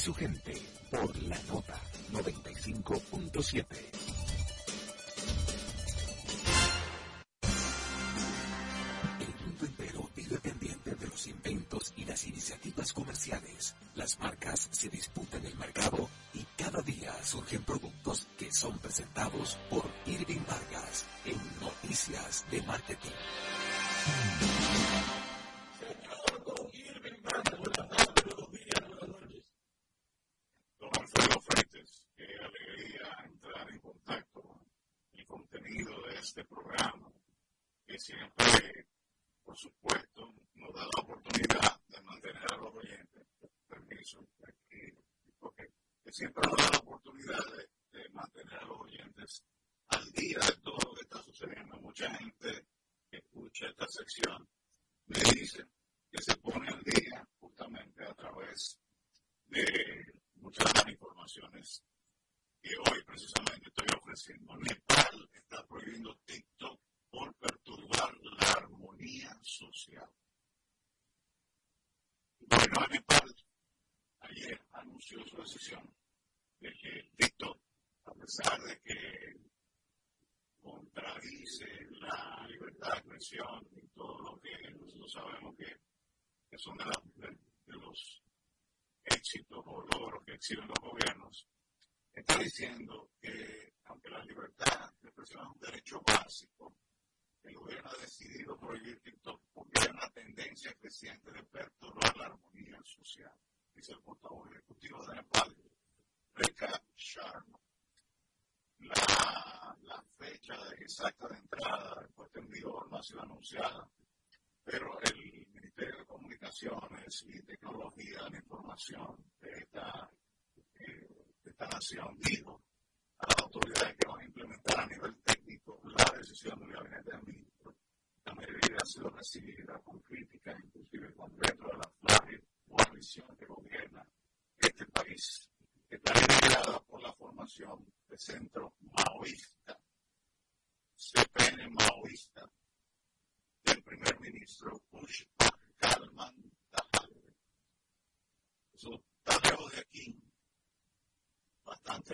su gente por la nota 95.7. El mundo entero vive pendiente de los inventos y las iniciativas comerciales. Las marcas se disputan el mercado y cada día surgen productos que son presentados por Irving Vargas en Noticias de Marketing. Este programa que siempre, por supuesto, nos da la oportunidad de mantener a los oyentes, permiso, aquí, porque siempre nos da la pero el Ministerio de Comunicaciones y Tecnología de la Información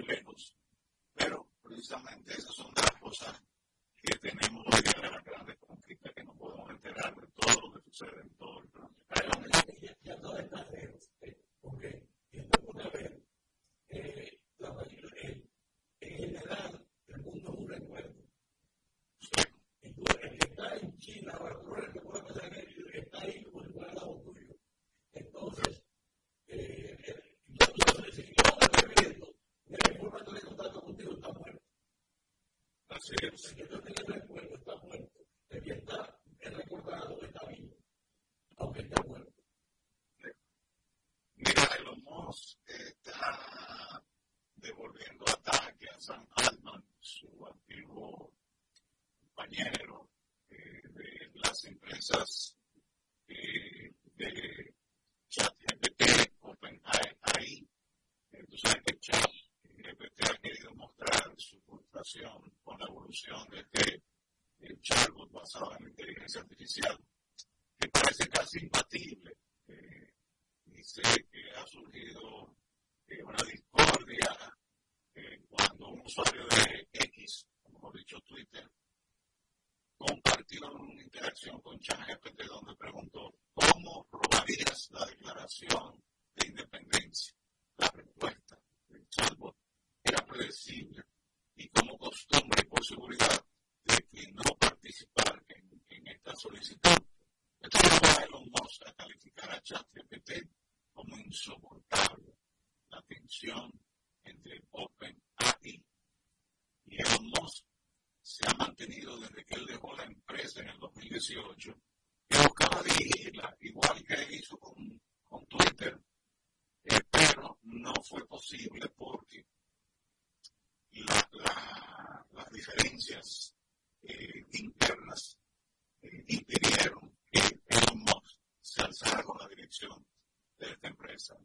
lejos. Pero precisamente esas son las cosas que tenemos hoy día de las grandes conquistas que no podemos enterar de todo lo que sucede en todo el planeta. Ya, no lejos. sensación de eh, que el eh, chatbot basado en la inteligencia artificial 18, que buscaba dirigirla, igual que hizo con, con Twitter, pero no fue posible porque las diferencias eh, internas eh, impidieron que Elon Musk se alzara con la dirección de esta empresa.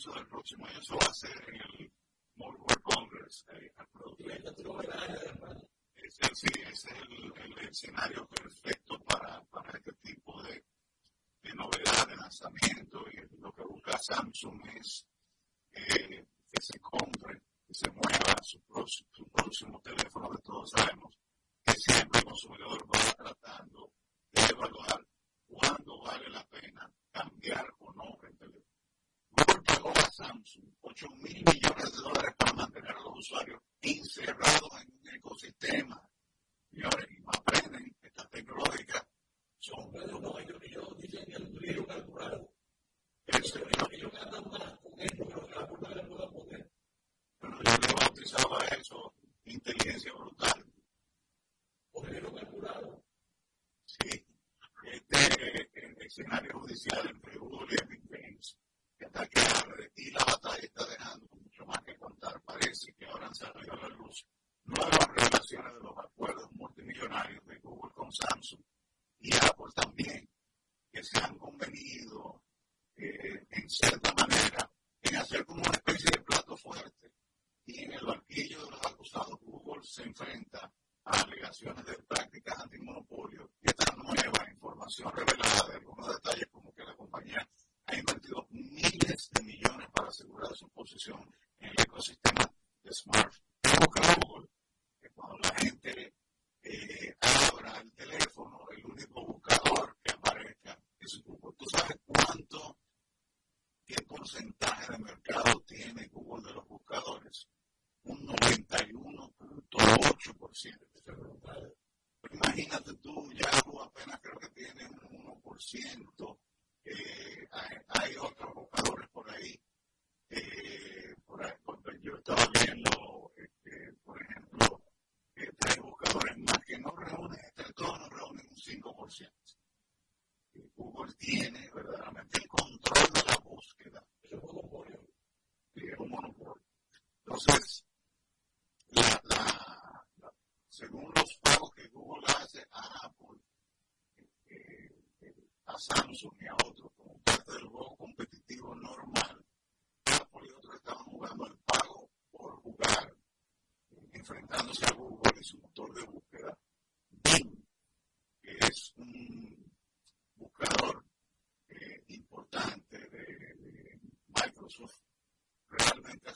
comienzos del próximo año se va a hacer en el Mobile World Congress. Ese, sí, es el, escenario perfecto para, para este tipo de, de novedad, de lanzamiento. Y lo que busca Samsung es escenario judicial.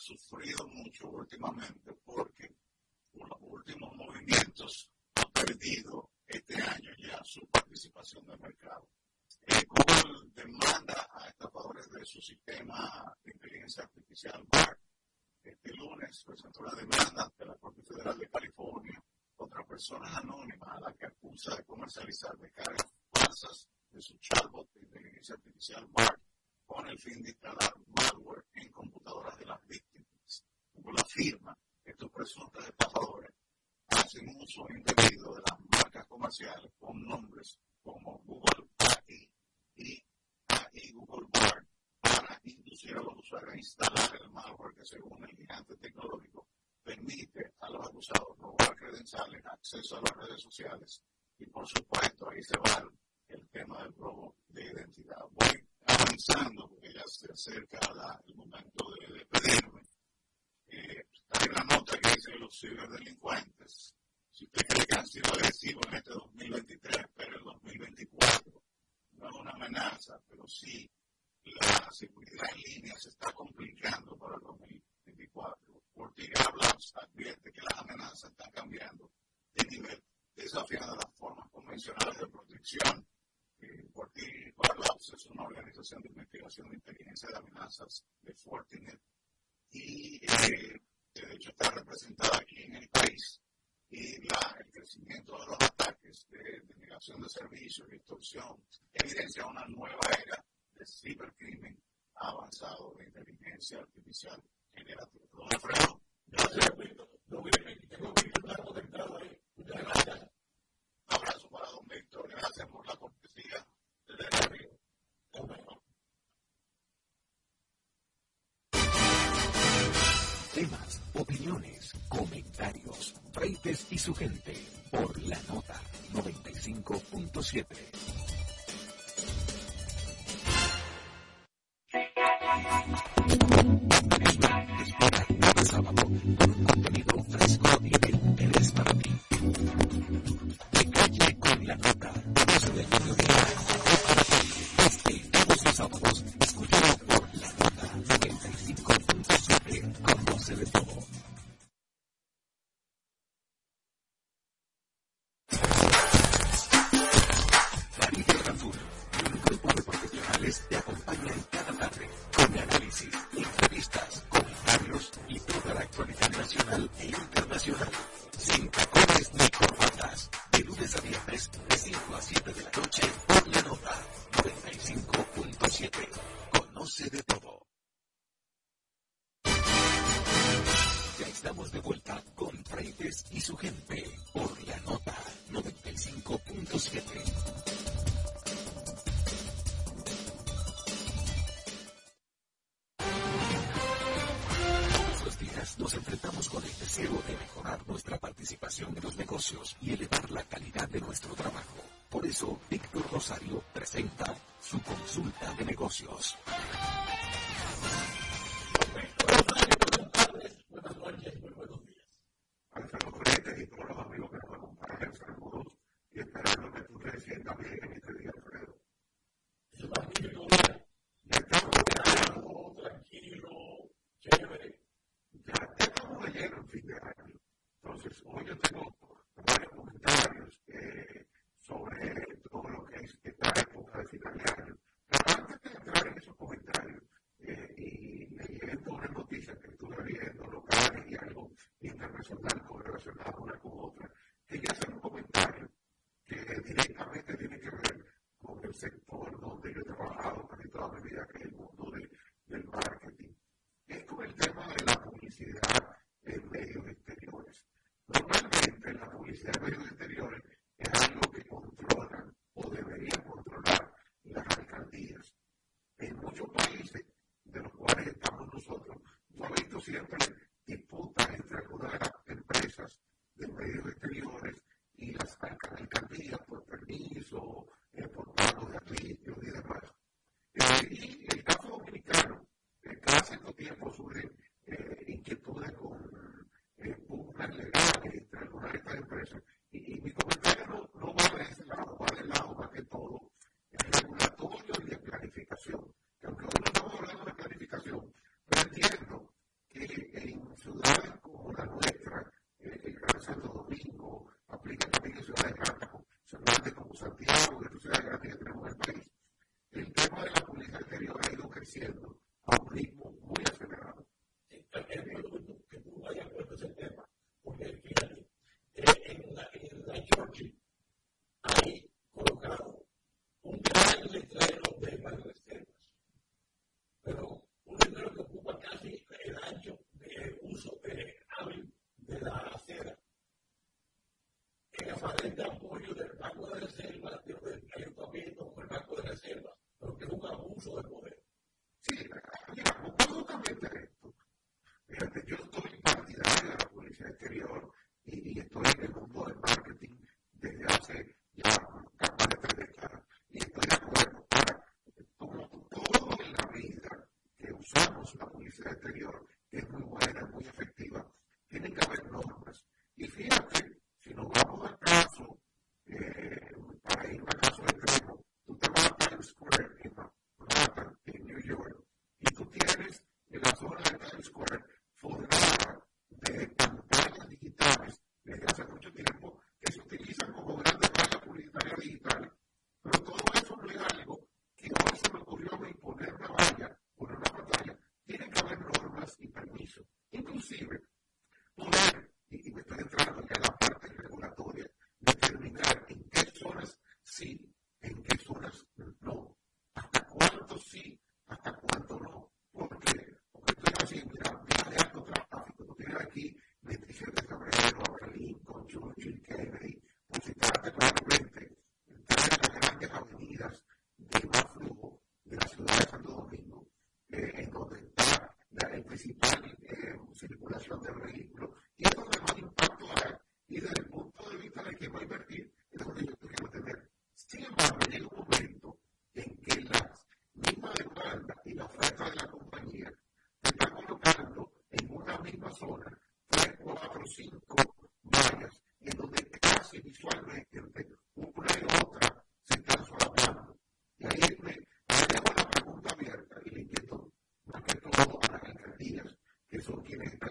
Sufrido mucho últimamente porque con los últimos movimientos ha perdido este año ya su participación de mercado. Eh, Google demanda a estafadores de su sistema de inteligencia artificial BART. Este la demanda ante la Corte Federal de California contra personas anónimas a las que acusa de comercializar descargas falsas de su chatbot de inteligencia artificial BART con el fin de instalar malware en computadoras de las víctimas la firma, estos presuntos estafadores hacen uso indebido de las marcas comerciales con nombres como Google AI y AI Google Bar para inducir a los usuarios a instalar el malware que según el gigante tecnológico permite a los acusados robar credenciales, acceso a las redes sociales y por supuesto ahí se va el, tema del robo de identidad. Voy avanzando porque ya se acerca el momento de despedirme hay una nota que dice los ciberdelincuentes, si usted cree que han sido agresivos en este 2023, pero el 2024 no es una amenaza, pero sí la seguridad en línea se está complicando para el 2024. Ortigar Labs advierte que las amenazas están cambiando de nivel, desafiando las formas convencionales de protección. Ortigar Labs es una organización de investigación de inteligencia de amenazas de Fortinet y eh, de hecho está representada aquí en el país, y la, el crecimiento de los ataques de, de negación de servicios y extorsión evidencia una nueva era de cibercrimen avanzado de inteligencia artificial generativa. Don Alfredo, gracias. Don por la cortesía desde arriba. Temas, opiniones, comentarios, Freites y su gente por la nota 95.7. Espera cada sábado estamos de vuelta con Freites y su gente por la nota 95.7. Todos los días nos enfrentamos con el deseo de mejorar nuestra participación en los negocios y elevar la calidad de nuestro trabajo. Por eso, Víctor Rosario presenta su consulta de negocios. También en este día de hoy. Eso va a ser muy normal. Ya estamos de lado, tranquilo, chévere. Ya estamos de lleno en fin de año. Entonces, hoy yo tengo varios comentarios sobre todo lo que es esta época de fin de año. Pero antes de entrar en esos comentarios y leer todas las noticias que estuve viendo locales y algo internacional, correlacionado una con otra, quería hacer un comentario que directamente tiene que ver con el sector donde yo he trabajado casi toda mi vida, que es el mundo del marketing. Es con el tema de la publicidad en medios exteriores. Normalmente la publicidad en medios exteriores es algo que controlan o deberían controlar las alcaldías. En muchos países de los cuales estamos nosotros, yo he visto siempre disputas entre algunas de las empresas de medios exteriores y las alcaldías por permiso, eh, por pagos gratuitos y demás. Eh, y el caso dominicano, eh, cada cierto tiempo surgen inquietudes con eh, pugnas legales entre algunas de estas empresas. Y, y, mi comentario no, no va de ese lado, va del lado más que todo el regulatorio y de planificación. Que aunque hoy no estamos hablando de planificación, pero entiendo que en ciudades como la nuestra, edición anterior, que es muy buena, muy efectiva. del vehículo. Y es donde más impacto hay. Y desde el punto de vista de quién va a invertir, es donde yo quiero tener. Sin embargo, llega un momento en que la misma demanda y la oferta de la compañía se están colocando en una misma zona, tres, cuatro, cinco vallas, en donde casi visualmente una y otra se están solapando. Y ahí me dejo la pregunta abierta y le inquieto más que todo a las alcaldías, que son quienes están.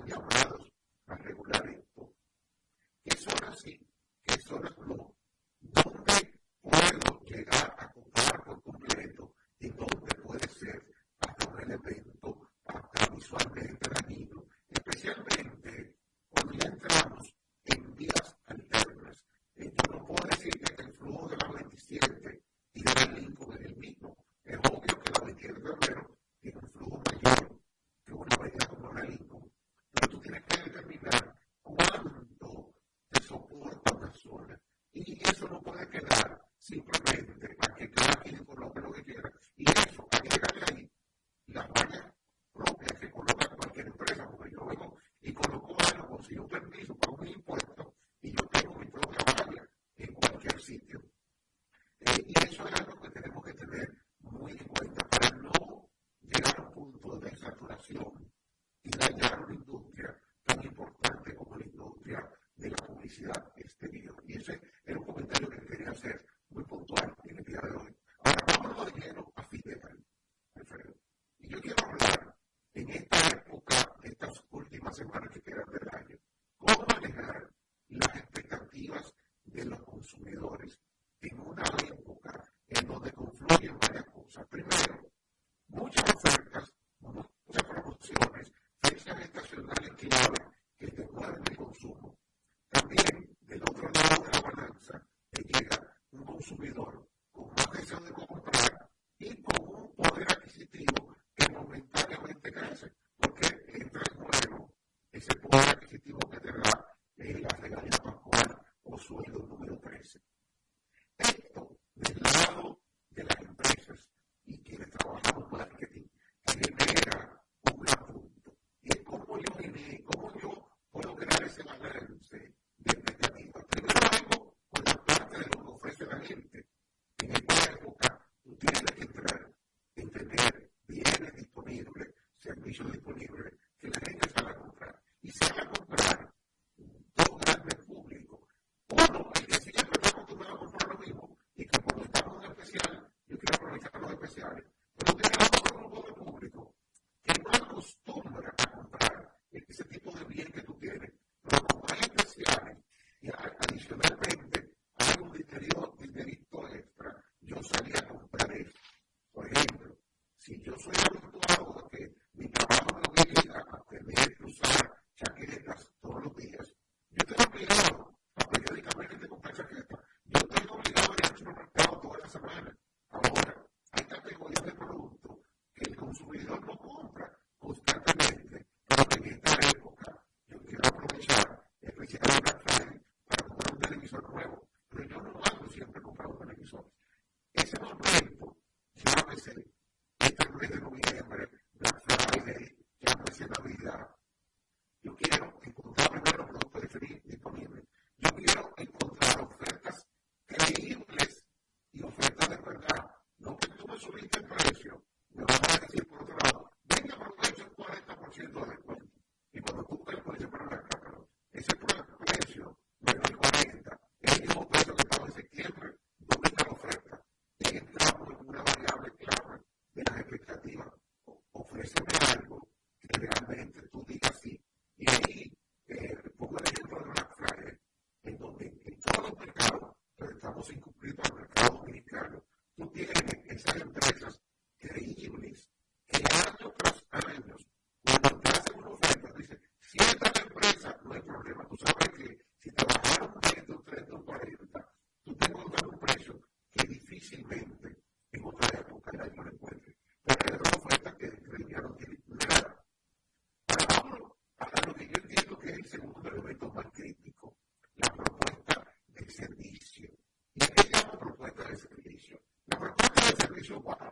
quedar sin 非常的广。televisión disponible, que la gente salga a comprar. Y salga a visual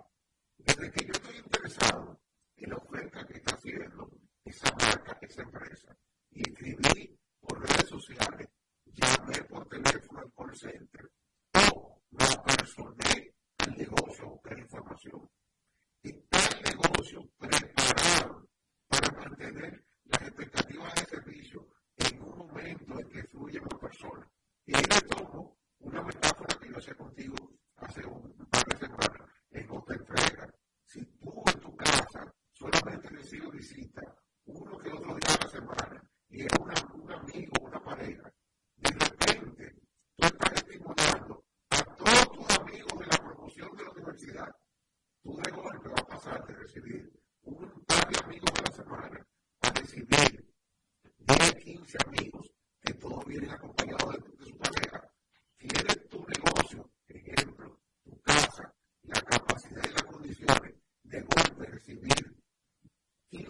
increasing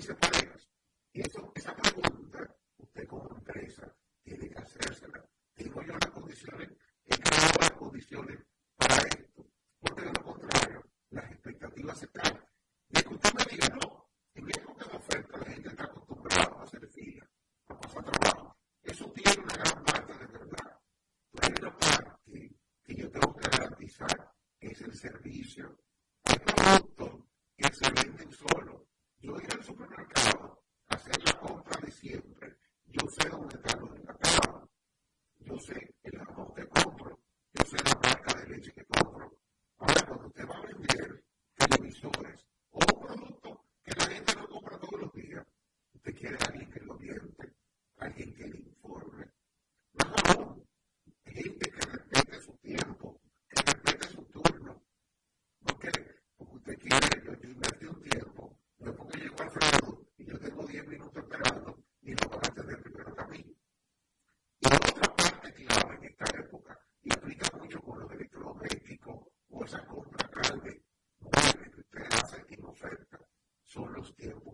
dice. Y eso, esa pregunta, usted como empresa, tiene que hacérsela. Digo yo las condiciones, he creado las condiciones para esto. Porque de lo contrario, las expectativas están. Y es que usted me diga, no, en época de oferta la gente está acostumbrada a hacer fila, a pasar trabajo. Eso tiene una gran parte de verdad. Pero hay una parte que yo tengo que garantizar, que es el servicio producto. esa compra grande, nueve que ustedes hacen en oferta, son los tiempos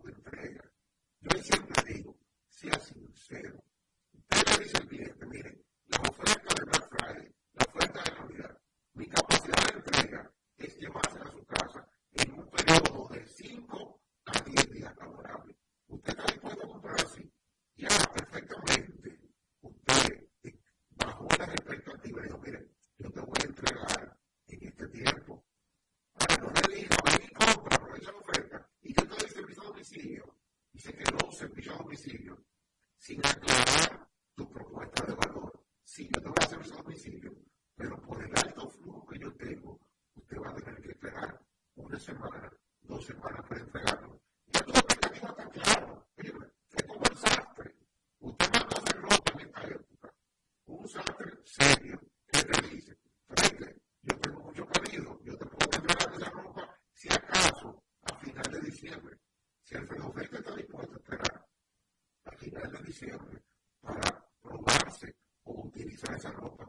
para probarse o utilizar esa ropa.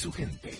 su gente.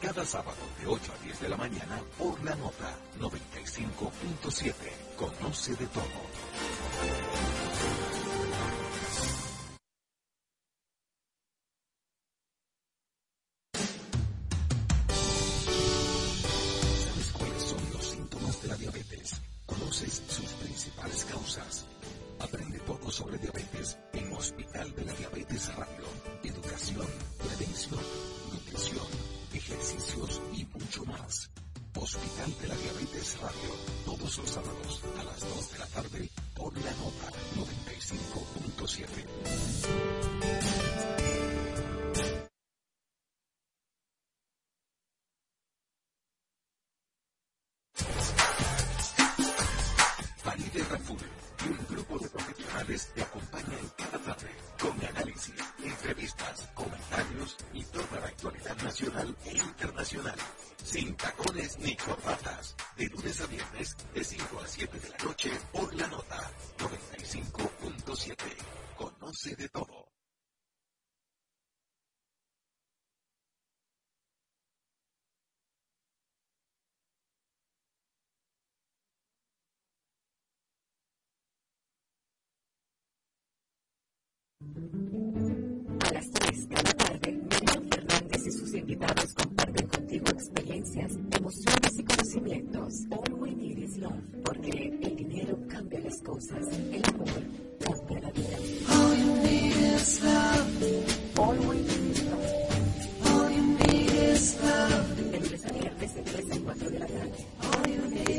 cada sábado de 8 a 10 de la mañana por la nota 95.7. Conoce de todo.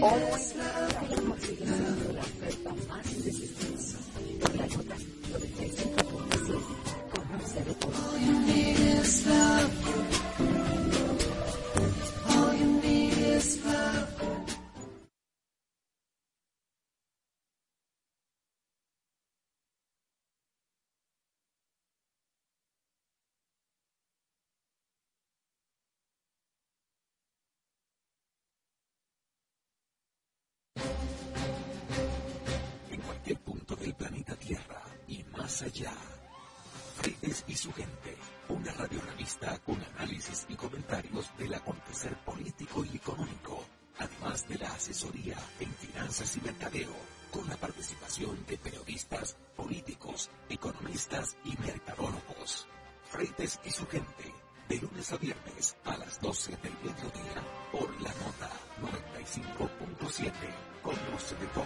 Always. Allá. Freites y su gente, una radiorevista con análisis y comentarios del acontecer político y económico, además de la asesoría en finanzas y mercadeo, con la participación de periodistas, políticos, economistas y mercadólogos. Freites y su gente, de lunes a viernes a las 12 del mediodía, por la nota 95.7. Conoce de todo.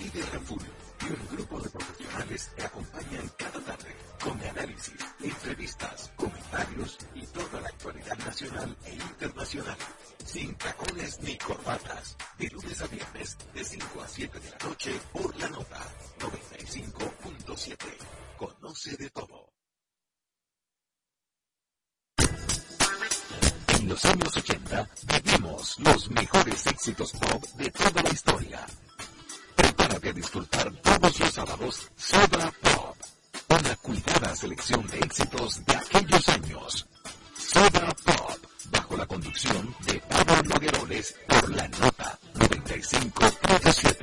Líder Carrefour y un grupo de profesionales te acompañan cada tarde con análisis, entrevistas, comentarios y toda la actualidad nacional e internacional. Sin tacones ni corbatas, de lunes a viernes de 5 a 7 de la noche por la nota 95.7. Conoce de todo. En los años 80 vivimos los mejores éxitos pop de toda la historia disfrutar todos los sábados Soda Pop, una cuidada selección de éxitos de aquellos años. Soda Pop, bajo la conducción de Pablo Nogueroles por la nota 95.7.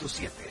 107.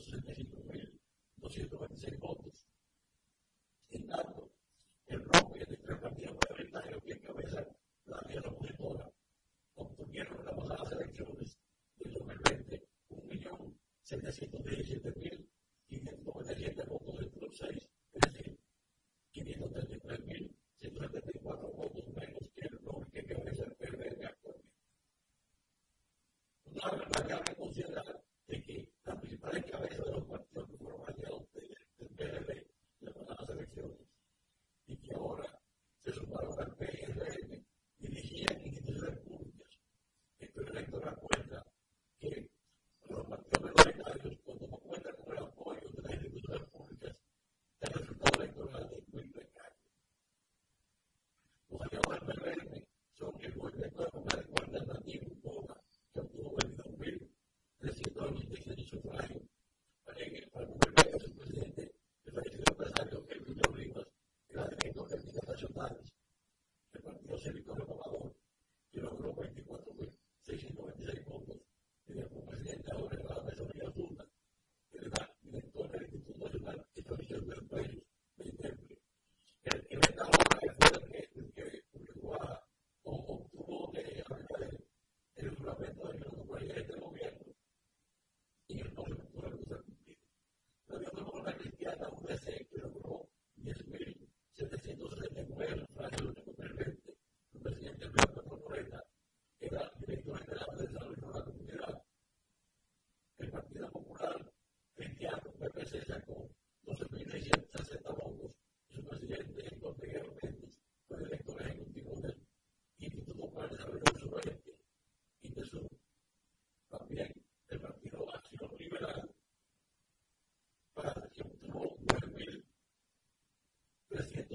それなりの親の柔道が全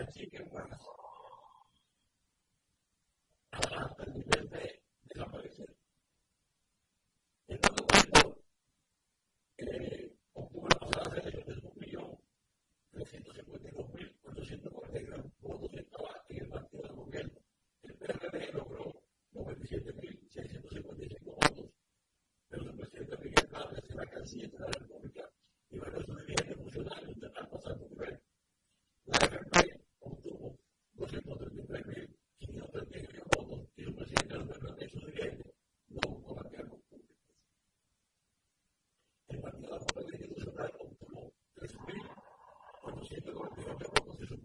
a chicken wings. Adelanta el nivel de, de la parecer. Entonces, cuando eh, octubre pasado se dio de 1.352.440 votos en el partido del gobierno. El PRD logró 97.655 votos, pero el presidente Miguel Vargas, la canciller de la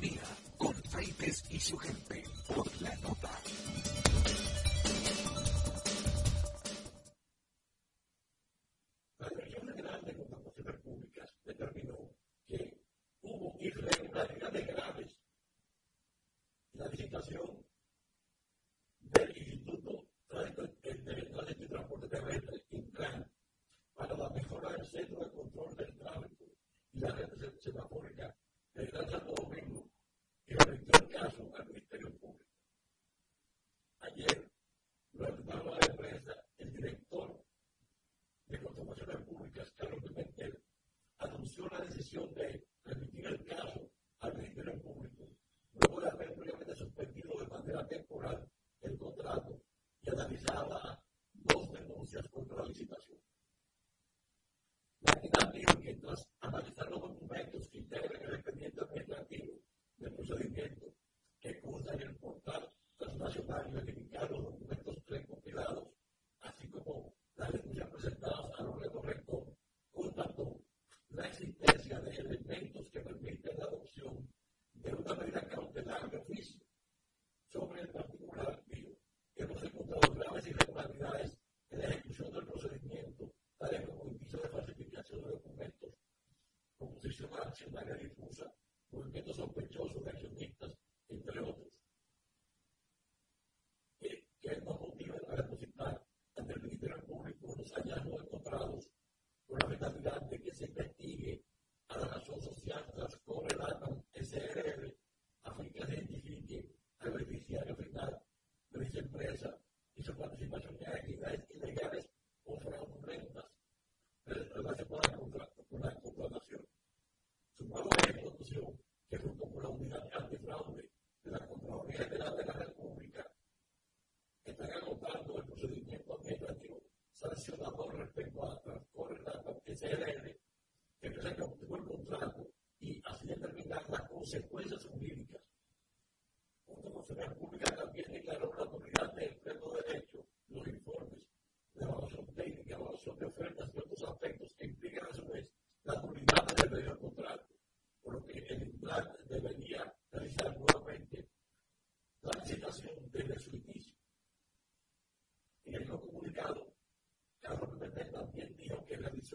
teoría. decisión de uh, 11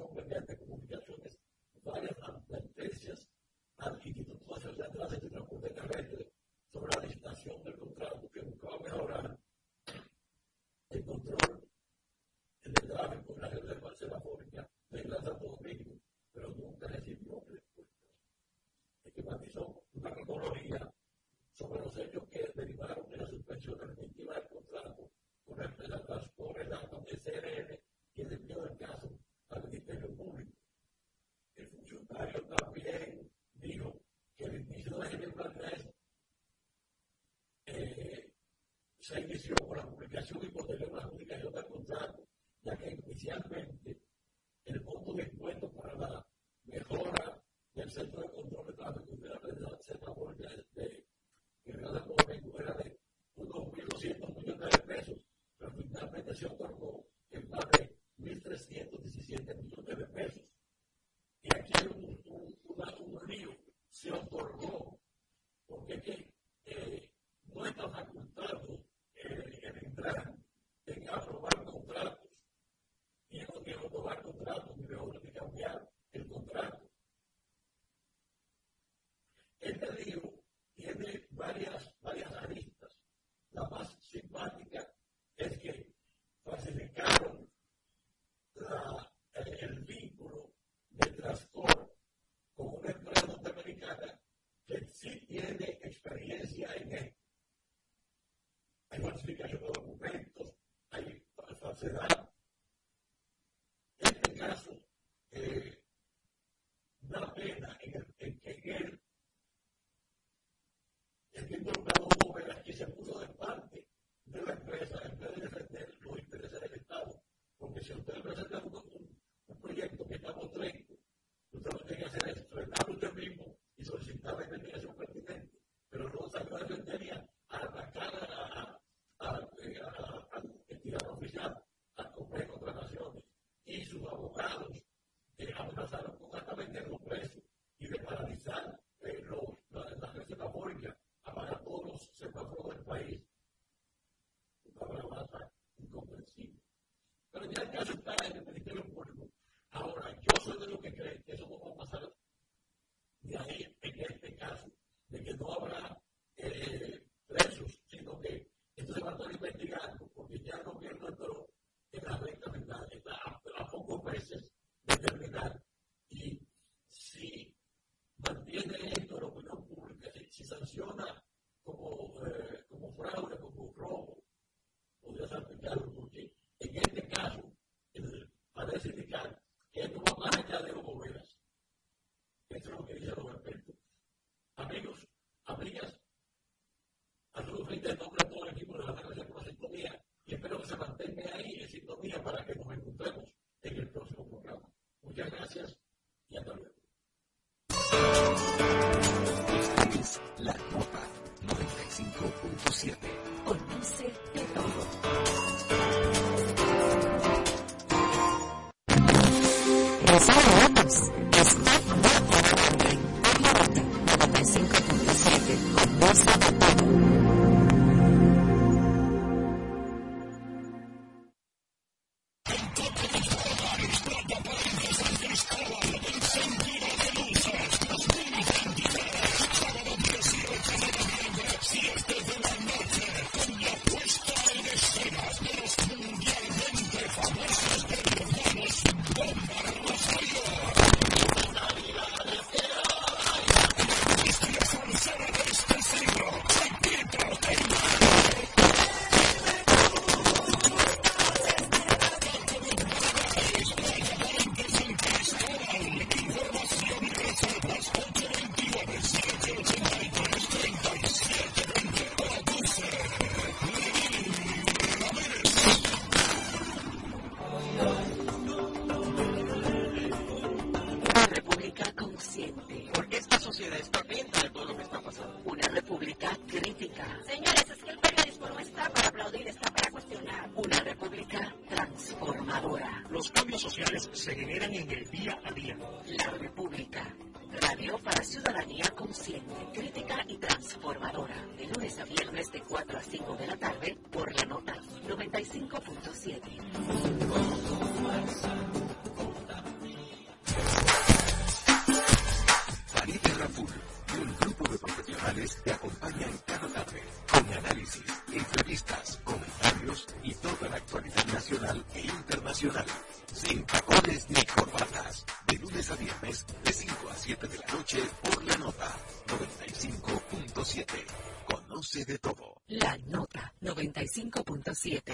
still live there. se inició con la publicación y posterior a la publicación del contrato, ya que inicialmente Será este caso eh, da pena en que Entiendo somebody else. todo. La Nota 95.7.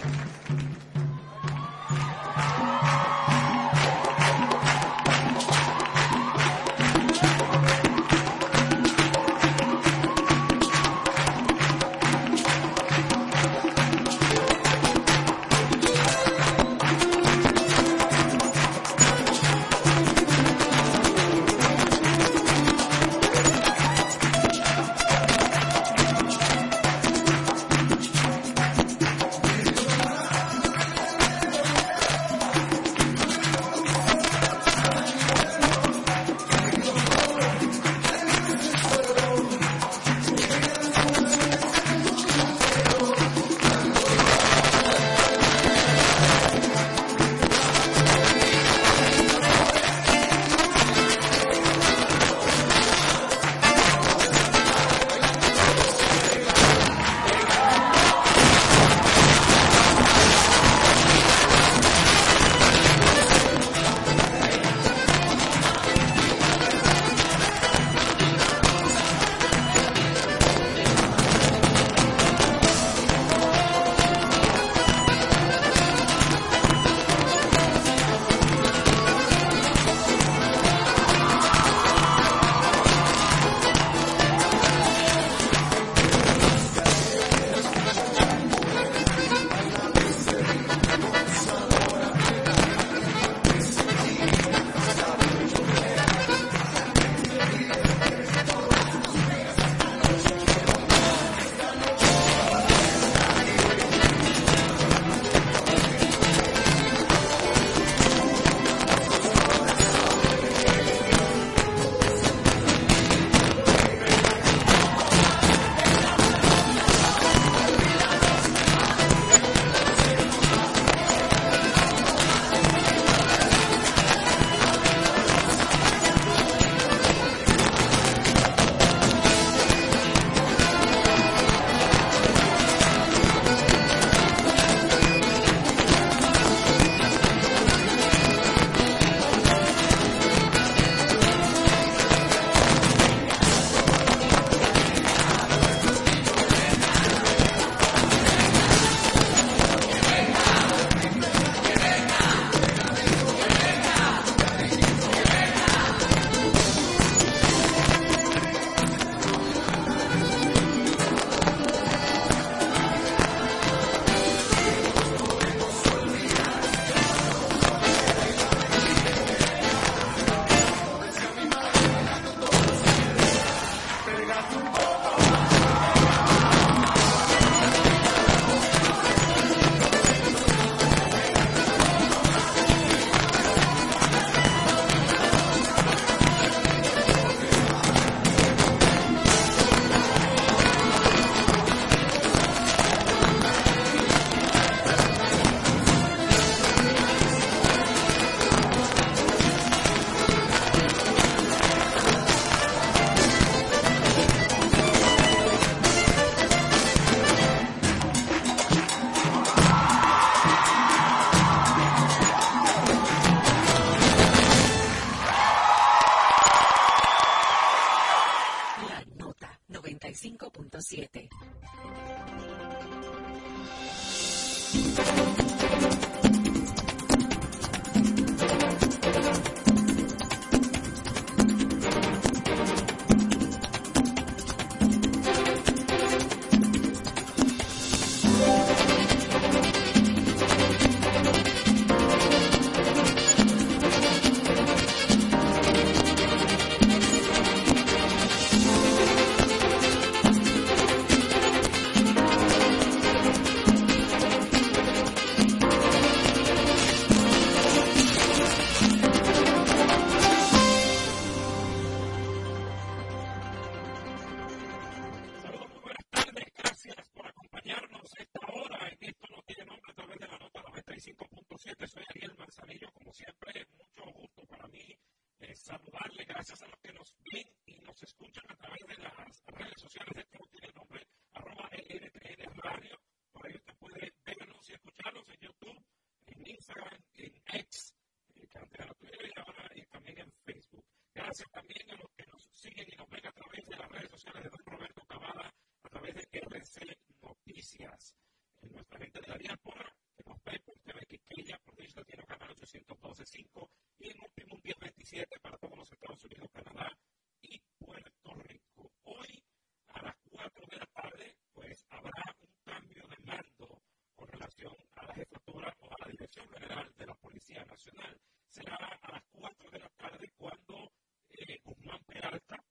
812.5 y en Optimum 1027 para todos los Estados Unidos, Canadá y Puerto Rico. Hoy, a las 4 de la tarde, pues habrá un cambio de mando con relación a la jefatura o a la Dirección General de la Policía Nacional. Será a las 4 de la tarde cuando eh, Guzmán Peralta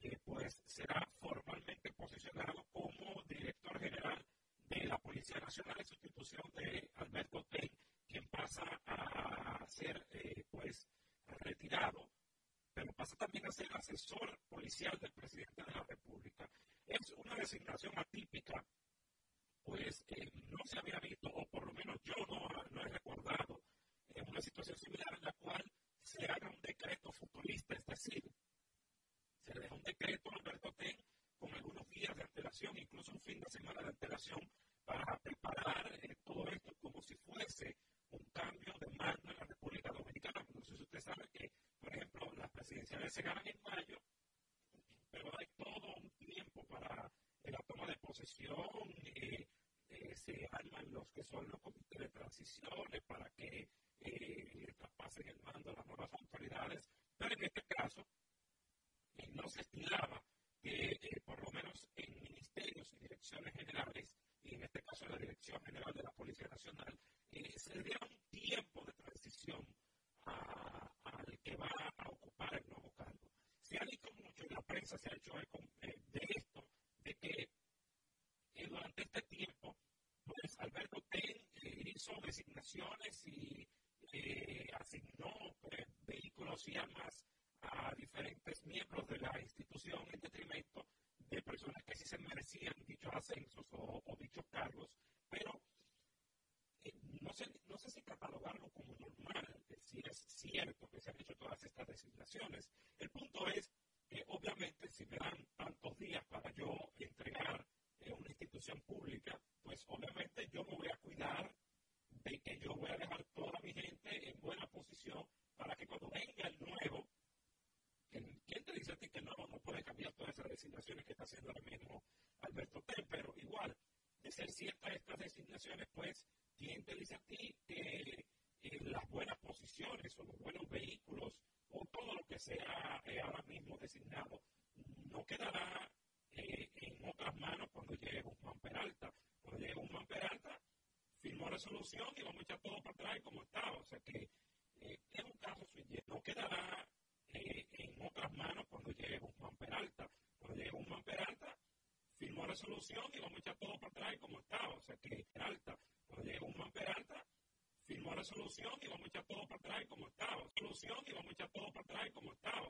eh, pues será formalmente posicionado como director general de la Policía Nacional en sustitución de Alberto Ten, quien pasa a ser eh, pues retirado, pero a ser asesor policial del presidente de la República. Es una designación atípica, pues eh, no se había visto, o por lo menos yo no, no he recordado, en una situación similar en la cual se haga un decreto futurista, es decir, se deja un decreto a Alberto Ten con algunos días de antelación, incluso un fin de semana de antelación, para preparar eh, todo esto como si fuese un cambio de mando en la República Dominicana. No sé si usted sabe que, por ejemplo, las presidenciales se ganan en mayo, pero hay todo un tiempo para la toma de posesión, eh, eh, se arman los que son los comités de transiciones para que eh, traspasen el mando a las nuevas autoridades, pero en este caso no se estilaba que por lo menos en ministerios y direcciones generales y en este caso la Dirección General de la Policía Nacional, eh, se diera un tiempo de transición al que va a ocupar el nuevo. Se ha dicho mucho y la prensa se ha hecho eh, de esto, de que eh, durante este tiempo, pues Alberto Ten hizo designaciones y asignó pues, vehículos y armas a diferentes miembros de la institución en detrimento de personas que sí se merecían dichos ascensos o, dichos cargos, pero eh, no, sé, no sé si catalogarlo como normal, si es cierto que se han hecho todas estas designaciones. El punto es que obviamente si me dan tantos días para yo entregar eh, una institución pública, pues obviamente yo me voy a cuidar de que yo voy a dejar toda mi gente en buena posición para que cuando venga el nuevo, ¿quién te dice a ti que no, no puede cambiar todas esas designaciones que está haciendo ahora mismo Alberto Ten? Pero igual, de ser ciertas estas designaciones, pues, ¿quién te dice a ti eh, las buenas posiciones o los buenos vehículos o todo lo que sea eh, ahora mismo designado no quedará eh, en otras manos cuando llegue Guzmán Peralta? Cuando llegue Guzmán Peralta, firmó resolución y vamos a echar todo para atrás como estaba. O sea que es un caso no quedará en otras manos cuando llegue Guzmán Peralta. Cuando llegue Guzmán Peralta, firmó resolución y a echar todo para atrás como estaba. O sea que Peralta, cuando llegue Guzmán Peralta, firmó resolución y a echar todo para atrás como estaba. Solución y a echar todo para atrás como estaba.